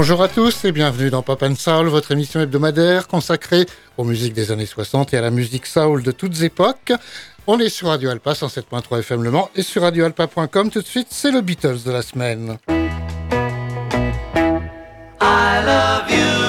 Bonjour à tous et bienvenue dans Pop and Soul, votre émission hebdomadaire consacrée aux musiques des années 60 et à la musique soul de toutes époques. On est sur Radio Alpa 107.3 FM Le Mans et sur radioalpa.com. Tout de suite, c'est le Beatles de la semaine. I love you.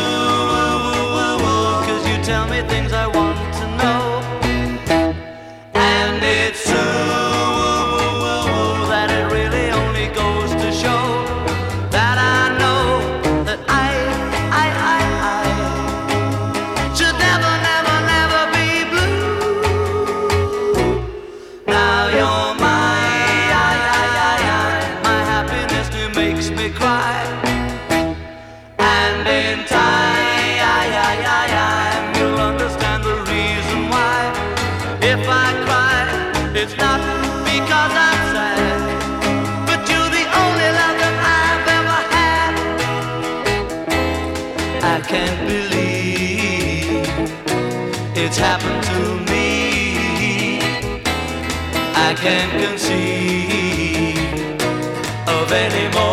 It's happened to me. I can't conceive of any more.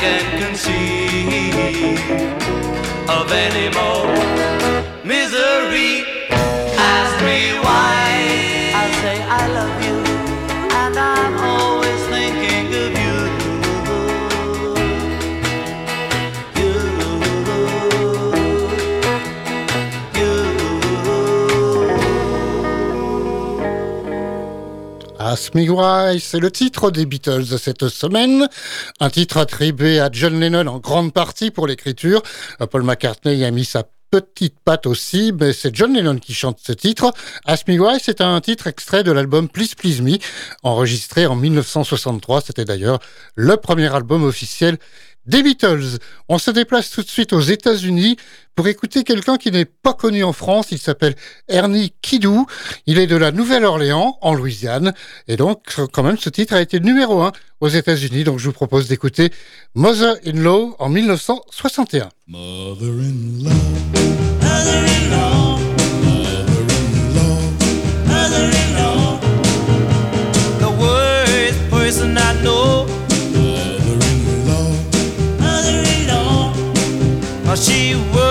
I can't conceive of any more misery. Ask Me Why, c'est le titre des Beatles de cette semaine. Un titre attribué à John Lennon en grande partie pour l'écriture. Paul McCartney y a mis sa petite patte aussi, mais c'est John Lennon qui chante ce titre. Ask Me Why, c'est un titre extrait de l'album Please Please Me, enregistré en 1963. C'était d'ailleurs le premier album officiel des Beatles. On se déplace tout de suite aux États-Unis pour écouter quelqu'un qui n'est pas connu en France. Il s'appelle Ernie Kidou. Il est de la Nouvelle-Orléans, en Louisiane. Et donc, quand même, ce titre a été numéro un aux États-Unis. Donc, je vous propose d'écouter Mother-in-Law en 1961. Mother-in-law, mother-in-law, mother-in-law, she was.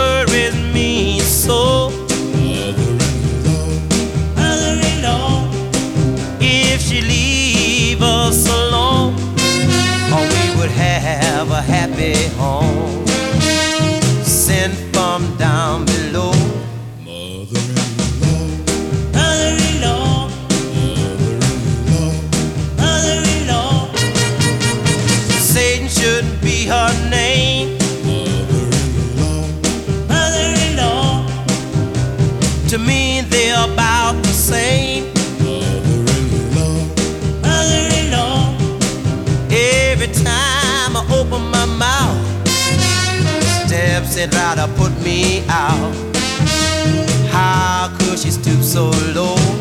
In right to put me out. How could she stoop so low?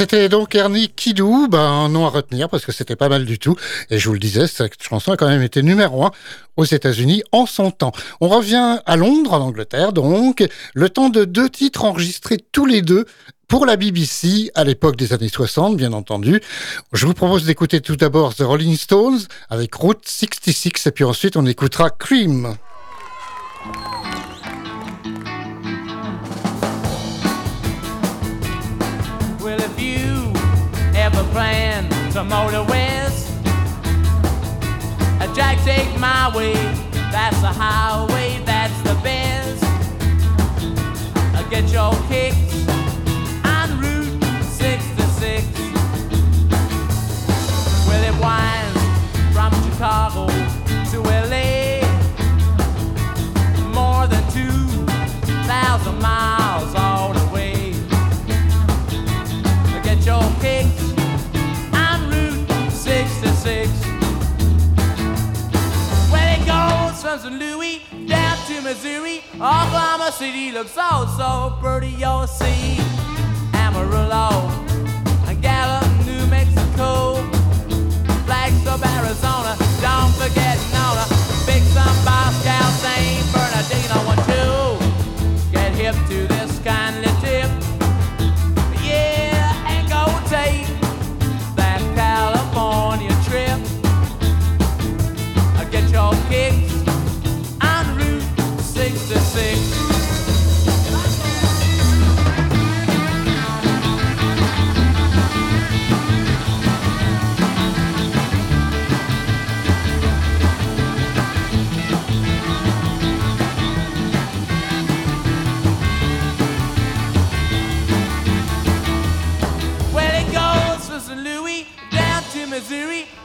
C'était donc Ernie Kidou, ben, un nom à retenir parce que c'était pas mal du tout. Et je vous le disais, cette chanson a quand même été numéro un aux États-Unis en son temps. On revient à Londres, en Angleterre, donc, le temps de deux titres enregistrés tous les deux pour la BBC à l'époque des années 60, bien entendu. Je vous propose d'écouter tout d'abord The Rolling Stones avec Route 66 et puis ensuite on écoutera Cream. Plan to motor west, a Jack take my way. That's the highway, that's the best. Get your kicks on Route 66. Well, it winds from Chicago to LA. More than 2,000 miles Missouri. Oklahoma City looks so, so pretty. You'll see Amarillo Gallup, New Mexico. Flagstaff, Arizona. Don't forget Nona. Big Sun, Moscow, St. Bernardino.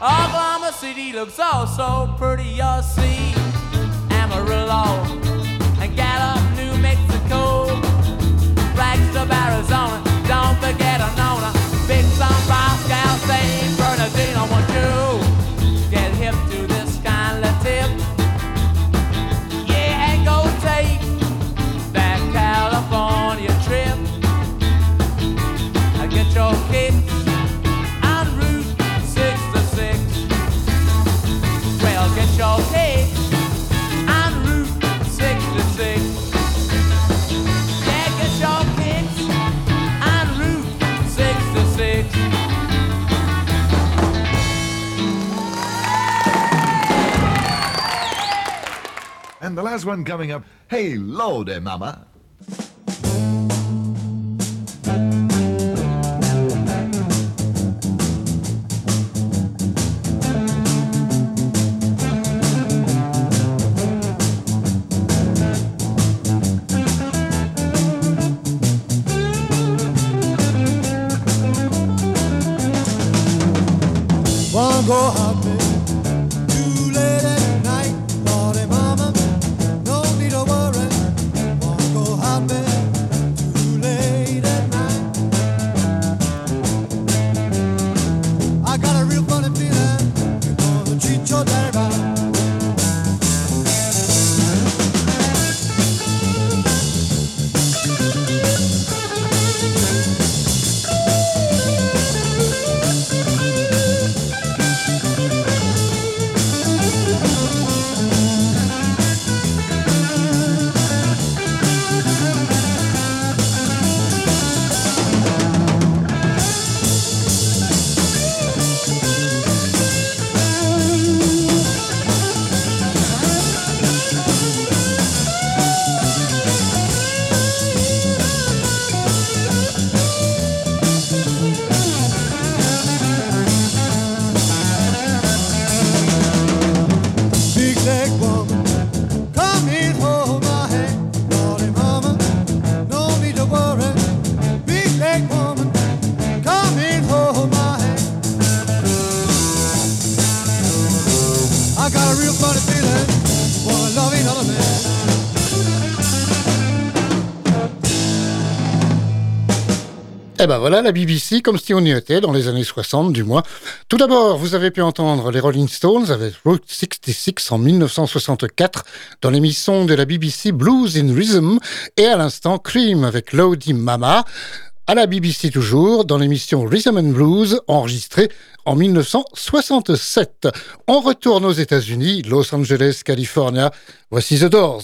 Oklahoma City looks all so pretty. You'll see Amarillo And the last one coming up, Hey Lordy eh, Mama. Eh ben voilà la BBC comme si on y était dans les années 60 du moins. Tout d'abord, vous avez pu entendre les Rolling Stones avec Route 66 en 1964 dans l'émission de la BBC Blues in Rhythm et à l'instant Cream avec Lodi Mama à la BBC toujours dans l'émission Rhythm and Blues enregistrée en 1967. On retourne aux États-Unis, Los Angeles, California. Voici The Doors.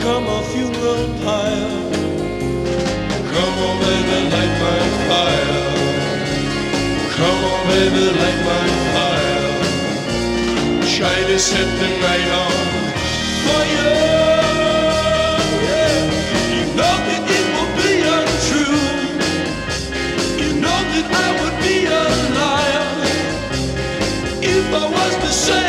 Become a funeral pyre. Come on, baby, light my fire. Come on, baby, light my fire. To set the night on fire. Yeah. You know that it will be untrue. You know that I would be a liar if I was to say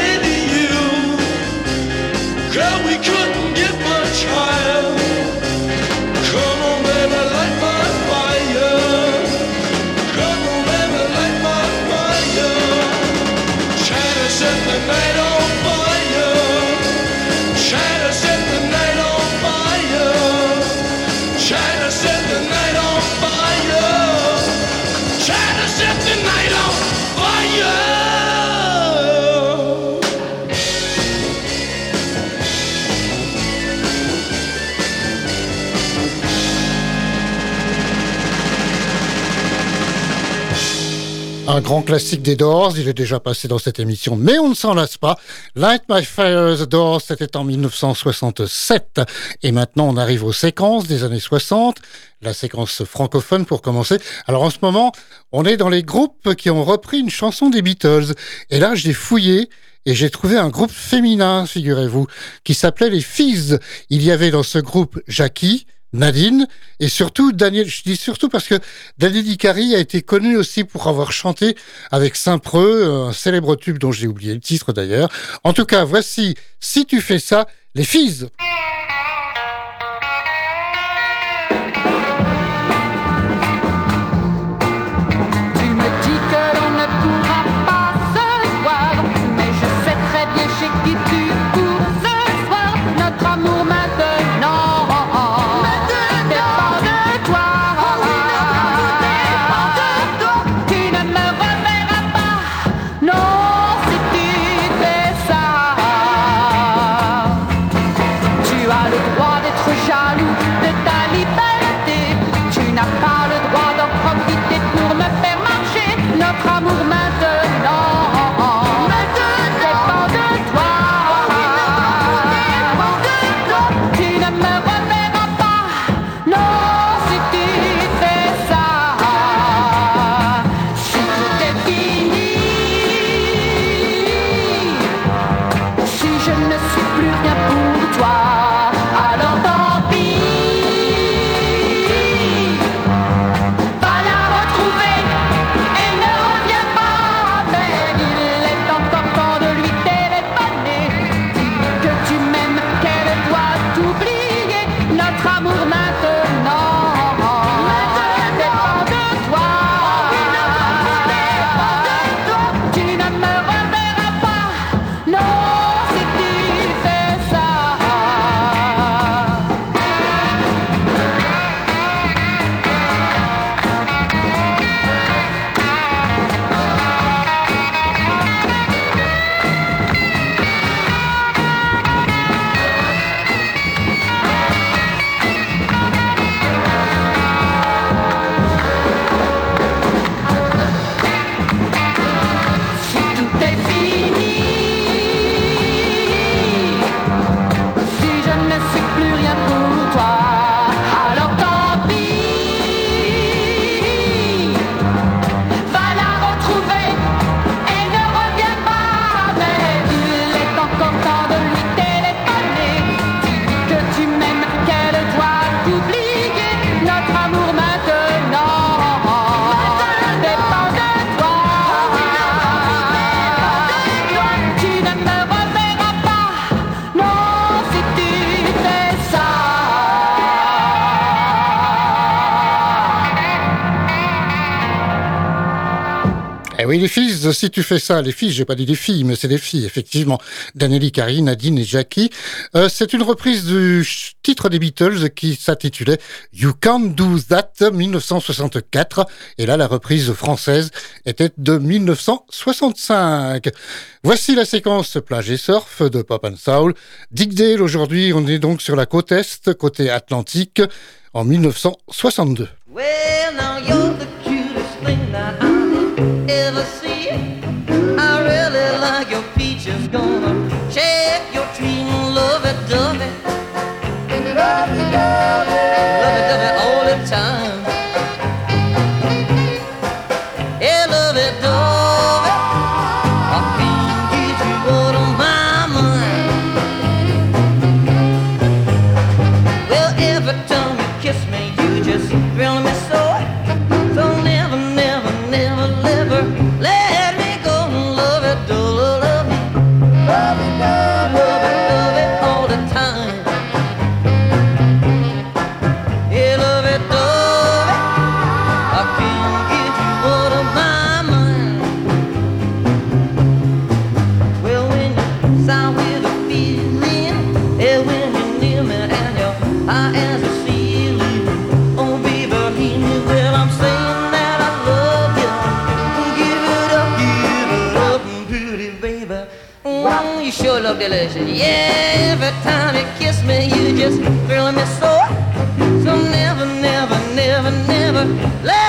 Un grand classique des Doors, il est déjà passé dans cette émission, mais on ne s'en lasse pas. Light My Fire, The Doors, c'était en 1967. Et maintenant, on arrive aux séquences des années 60, la séquence francophone pour commencer. Alors en ce moment, on est dans les groupes qui ont repris une chanson des Beatles. Et là, j'ai fouillé et j'ai trouvé un groupe féminin, figurez-vous, qui s'appelait les Fizz. Il y avait dans ce groupe Jackie, Nadine et surtout Daniel. Je dis surtout parce que Daniel Icari a été connu aussi pour avoir chanté avec Saint-Preux, un célèbre tube dont j'ai oublié le titre d'ailleurs. En tout cas, voici Si tu fais ça, les Fizz. oui, les fils, euh, si tu fais ça, les fils, j'ai pas dit des filles, mais c'est des filles, effectivement. Danelli, Karine, Nadine et Jackie. Euh, c'est une reprise du titre des Beatles qui s'intitulait You Can't Do That 1964. Et là, la reprise française était de 1965. Voici la séquence plage et surf de Pop and Soul. Dick Dale, aujourd'hui, on est donc sur la côte Est, côté Atlantique, en 1962. Well, now you're the ever see. I really like your features, gonna delicious. Yeah, every time you kiss me, you just thrill me so. So never, never, never, never let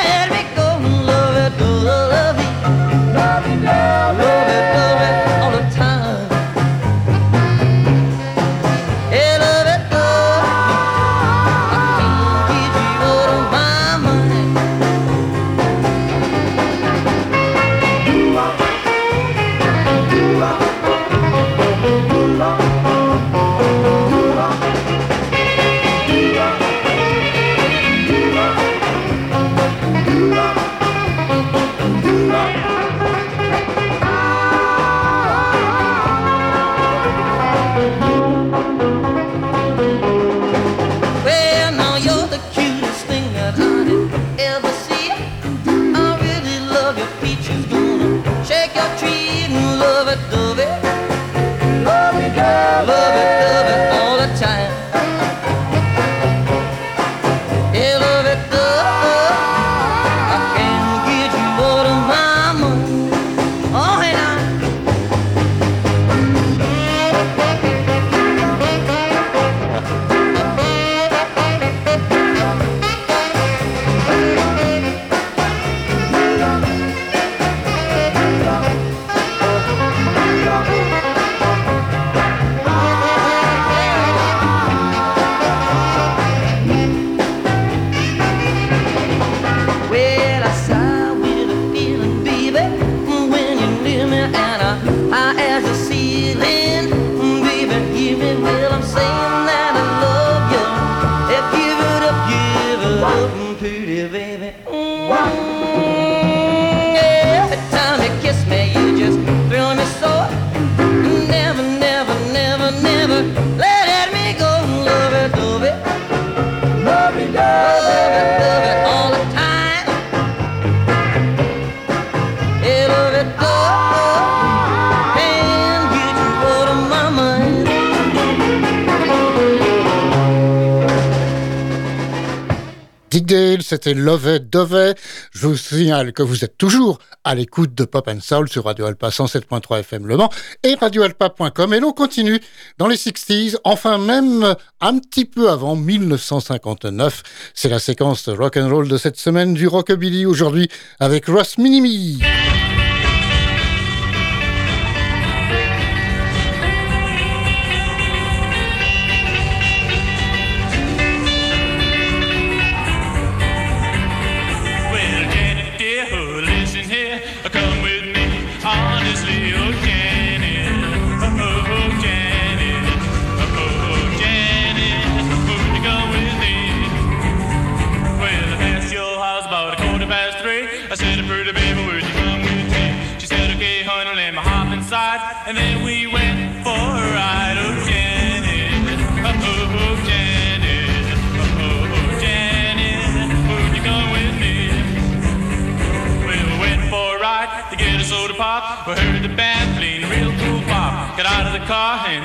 Dale, c'était Lovey Dovey. Je vous signale que vous êtes toujours à l'écoute de Pop and Soul sur Radio Alpa 107.3 FM Le Mans et radioalpa.com. Et l'on continue dans les 60s, enfin même un petit peu avant 1959. C'est la séquence rock and roll de cette semaine du Rockabilly aujourd'hui avec Ross Minimi.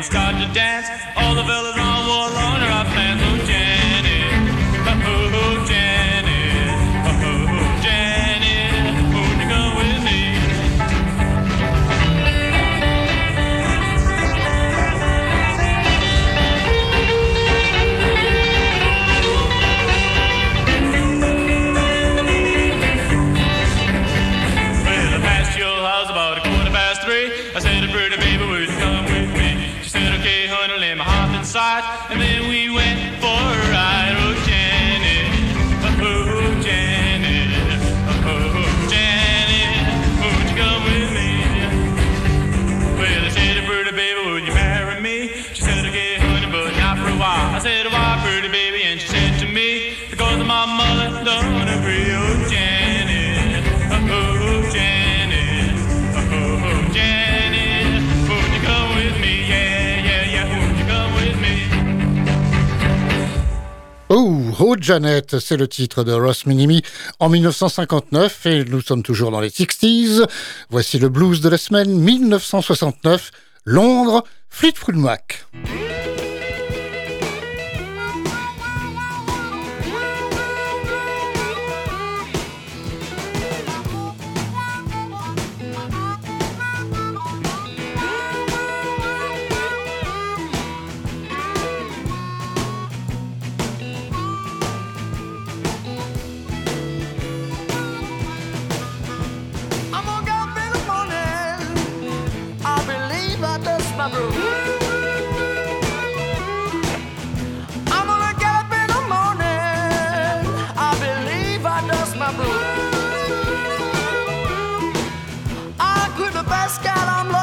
Start to dance, all the villas. Janet, c'est le titre de Ross Minimi en 1959 et nous sommes toujours dans les 60s. Voici le blues de la semaine 1969, Londres, Fleetwood Mac. my. I could the best guy I'm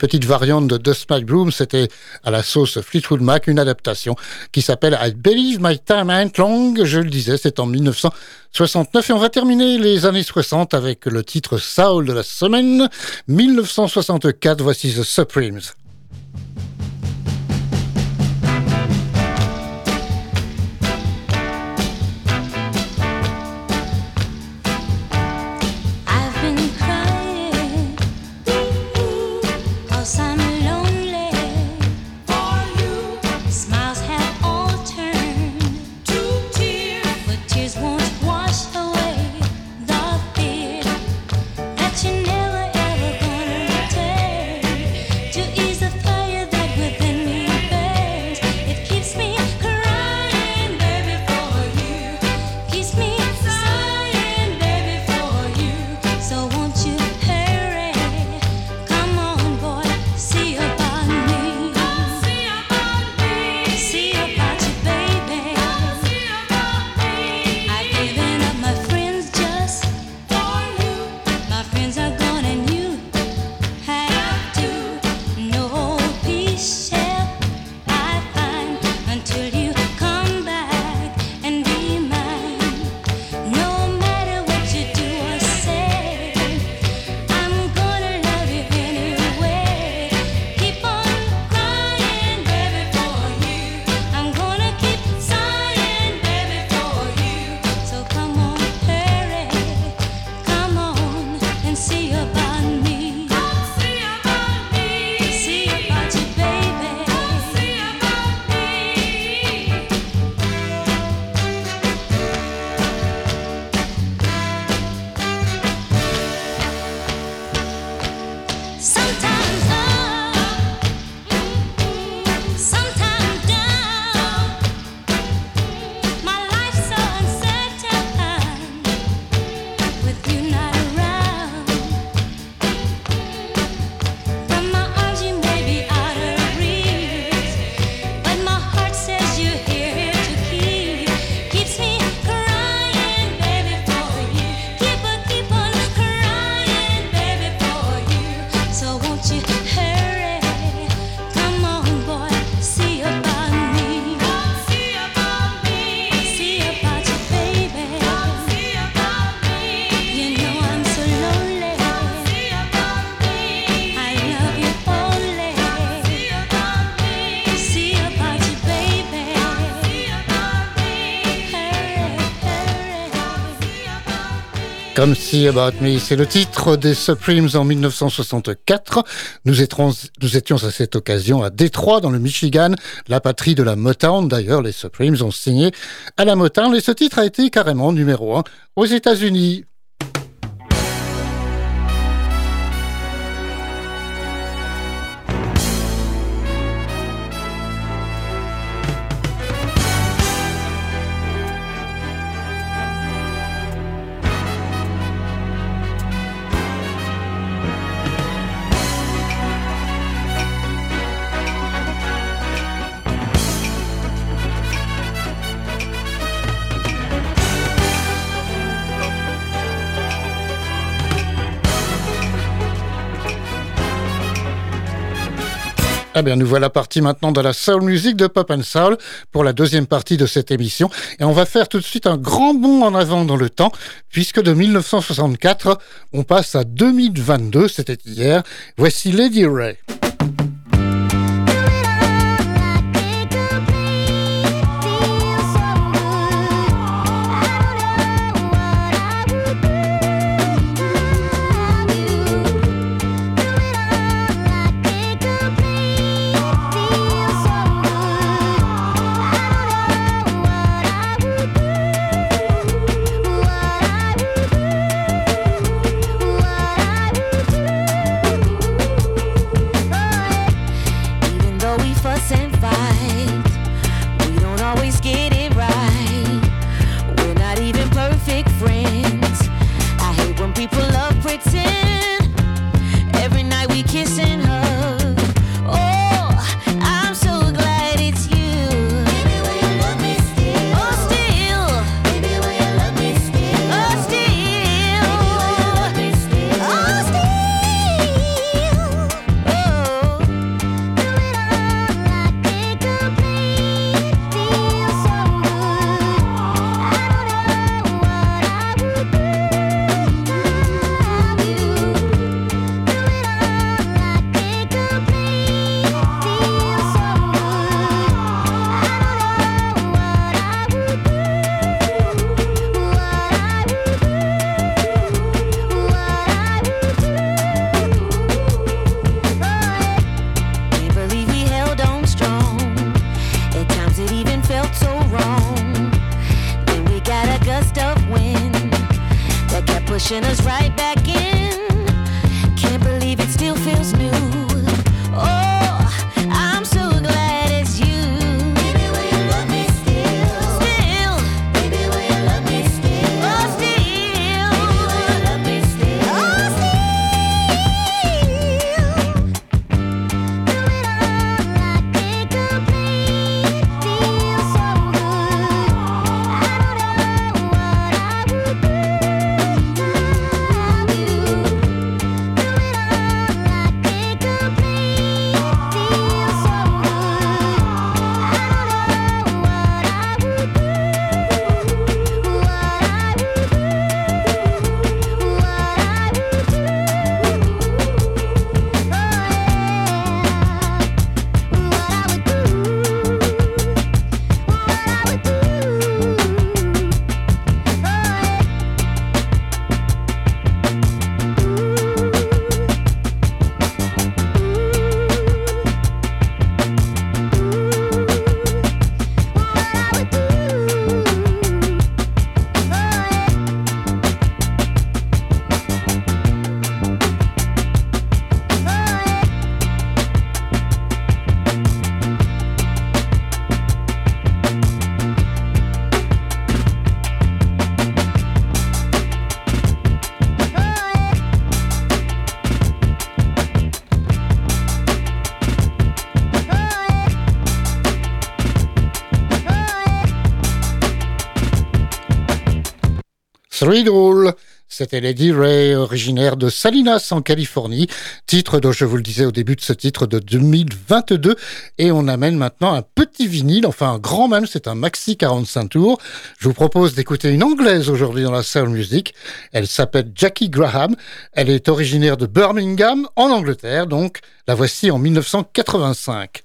petite variante de The Smack Bloom, c'était à la sauce Fleetwood Mac, une adaptation qui s'appelle I Believe My Time Ain't Long, je le disais, c'est en 1969 et on va terminer les années 60 avec le titre Soul de la semaine, 1964, voici The Supremes. Comme si About Me, c'est le titre des Supremes en 1964. Nous étions, nous étions à cette occasion à Détroit, dans le Michigan, la patrie de la Motown. D'ailleurs, les Supremes ont signé à la Motown et ce titre a été carrément numéro un aux États-Unis. Ah bien, nous voilà partis maintenant dans la soul music de Pop and Soul pour la deuxième partie de cette émission. Et on va faire tout de suite un grand bond en avant dans le temps, puisque de 1964, on passe à 2022, c'était hier. Voici Lady Ray. C'était Lady Ray, originaire de Salinas en Californie, titre dont je vous le disais au début de ce titre de 2022. Et on amène maintenant un petit vinyle, enfin un grand même, c'est un maxi 45 tours. Je vous propose d'écouter une anglaise aujourd'hui dans la soul music. Elle s'appelle Jackie Graham. Elle est originaire de Birmingham, en Angleterre, donc la voici en 1985.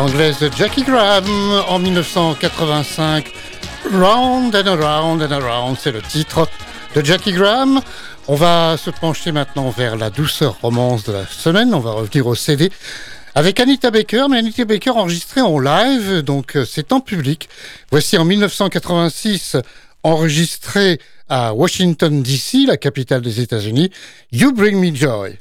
L'anglaise Jackie Graham en 1985. Round and around and around, c'est le titre de Jackie Graham. On va se pencher maintenant vers la douceur romance de la semaine. On va revenir au CD avec Anita Baker, mais Anita Baker enregistrée en live, donc euh, c'est en public. Voici en 1986 enregistré à Washington DC, la capitale des États-Unis, You Bring Me Joy.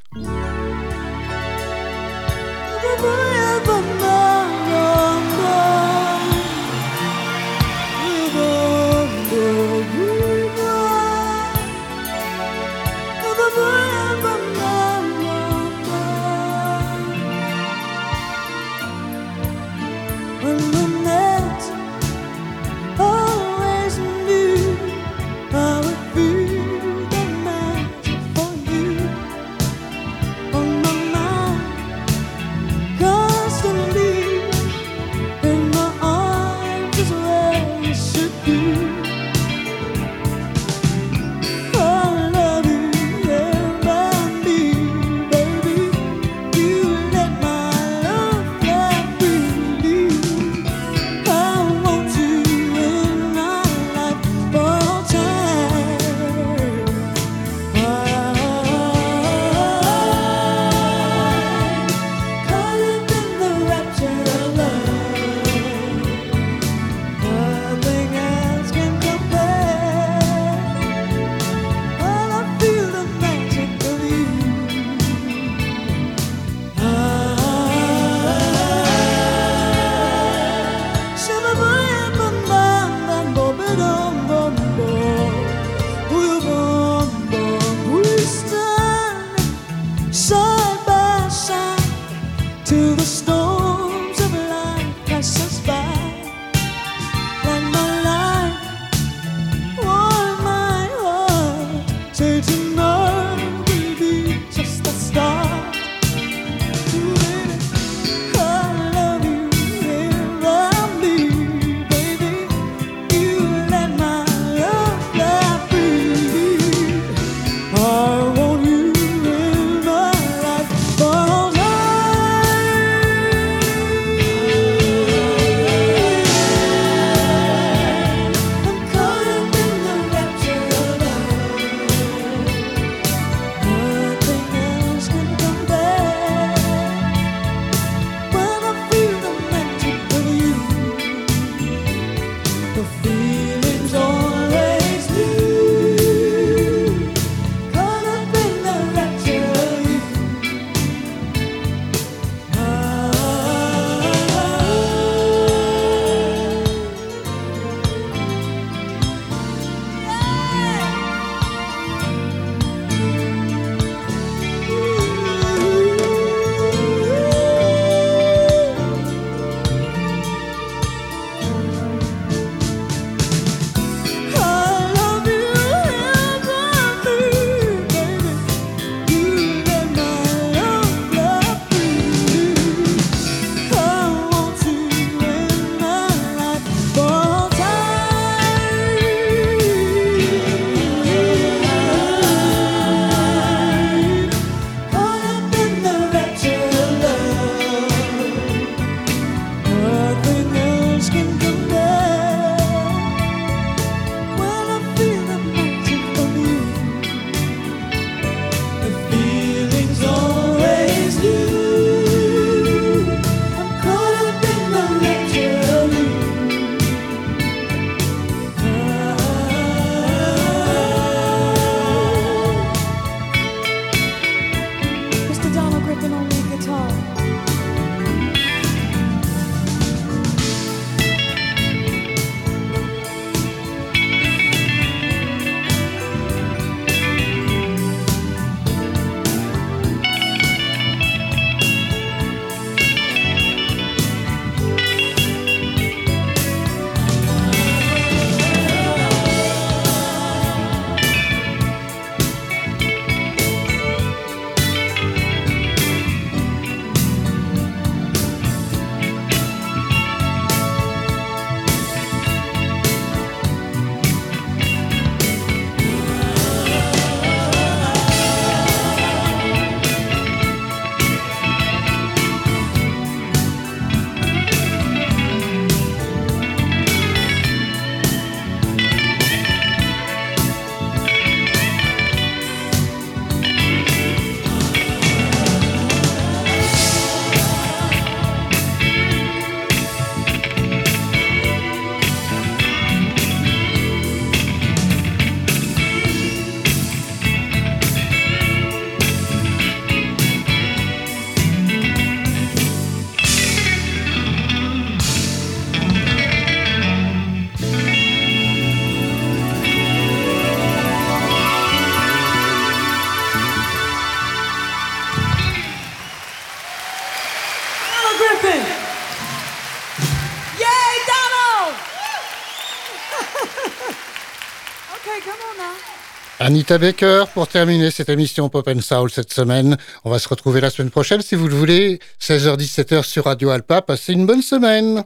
Anita Baker pour terminer cette émission Pop and Soul cette semaine. On va se retrouver la semaine prochaine si vous le voulez, 16h-17h sur Radio Alpa. Passez une bonne semaine.